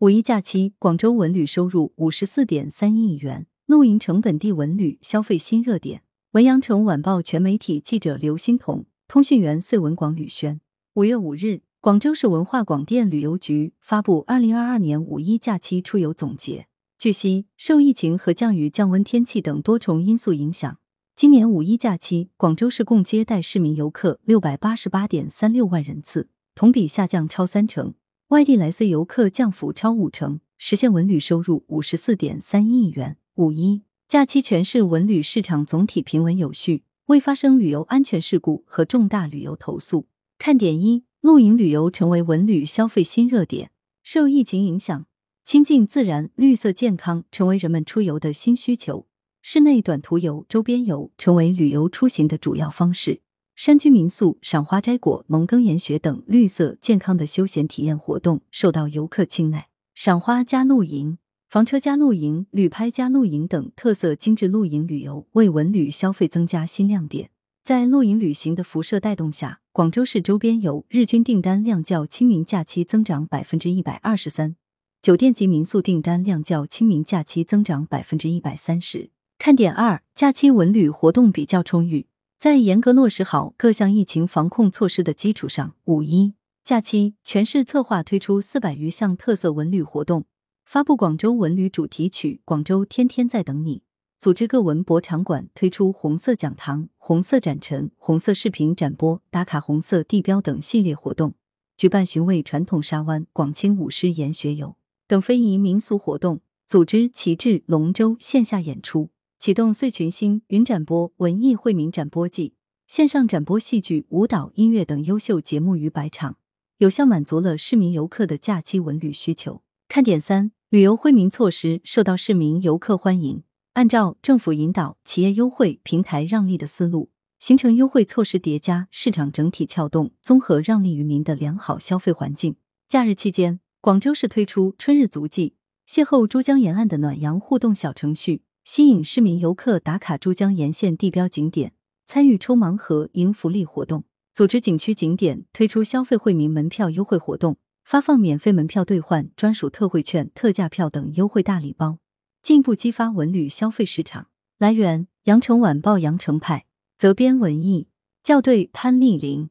五一假期，广州文旅收入五十四点三亿元，露营成本地文旅消费新热点。文阳城晚报全媒体记者刘欣彤，通讯员穗文广吕轩。五月五日，广州市文化广电旅游局发布二零二二年五一假期出游总结。据悉，受疫情和降雨降温天气等多重因素影响，今年五一假期，广州市共接待市民游客六百八十八点三六万人次，同比下降超三成。外地来穗游客降幅超五成，实现文旅收入五十四点三亿元。五一假期全市文旅市场总体平稳有序，未发生旅游安全事故和重大旅游投诉。看点一：露营旅游成为文旅消费新热点。受疫情影响，亲近自然、绿色健康成为人们出游的新需求，室内短途游、周边游成为旅游出行的主要方式。山居民宿、赏花摘果、蒙耕研学等绿色健康的休闲体验活动受到游客青睐。赏花加露营、房车加露营、旅拍加露营等特色精致露营旅游为文旅消费增加新亮点。在露营旅行的辐射带动下，广州市周边游日均订单量较清明假期增长百分之一百二十三，酒店及民宿订单量较清明假期增长百分之一百三十。看点二：假期文旅活动比较充裕。在严格落实好各项疫情防控措施的基础上，五一假期全市策划推出四百余项特色文旅活动，发布广州文旅主题曲《广州天天在等你》，组织各文博场馆推出红色讲堂、红色展陈、红色视频展播、打卡红色地标等系列活动，举办寻味传统沙湾、广清舞狮研学游等非遗民俗活动，组织旗帜龙舟线下演出。启动“碎群星”云展播、文艺惠民展播季，线上展播戏剧、舞蹈、音乐等优秀节目逾百场，有效满足了市民游客的假期文旅需求。看点三：旅游惠民措施受到市民游客欢迎。按照政府引导、企业优惠、平台让利的思路，形成优惠措施叠加、市场整体撬动、综合让利于民的良好消费环境。假日期间，广州市推出“春日足迹”，邂逅珠江沿岸的暖阳互动小程序。吸引市民游客打卡珠江沿线地标景点，参与抽盲盒、赢福利活动，组织景区景点推出消费惠民门票优惠活动，发放免费门票兑换专属特惠券、特价票等优惠大礼包，进一步激发文旅消费市场。来源：羊城晚报羊城派，责编：文艺，校对：潘丽玲。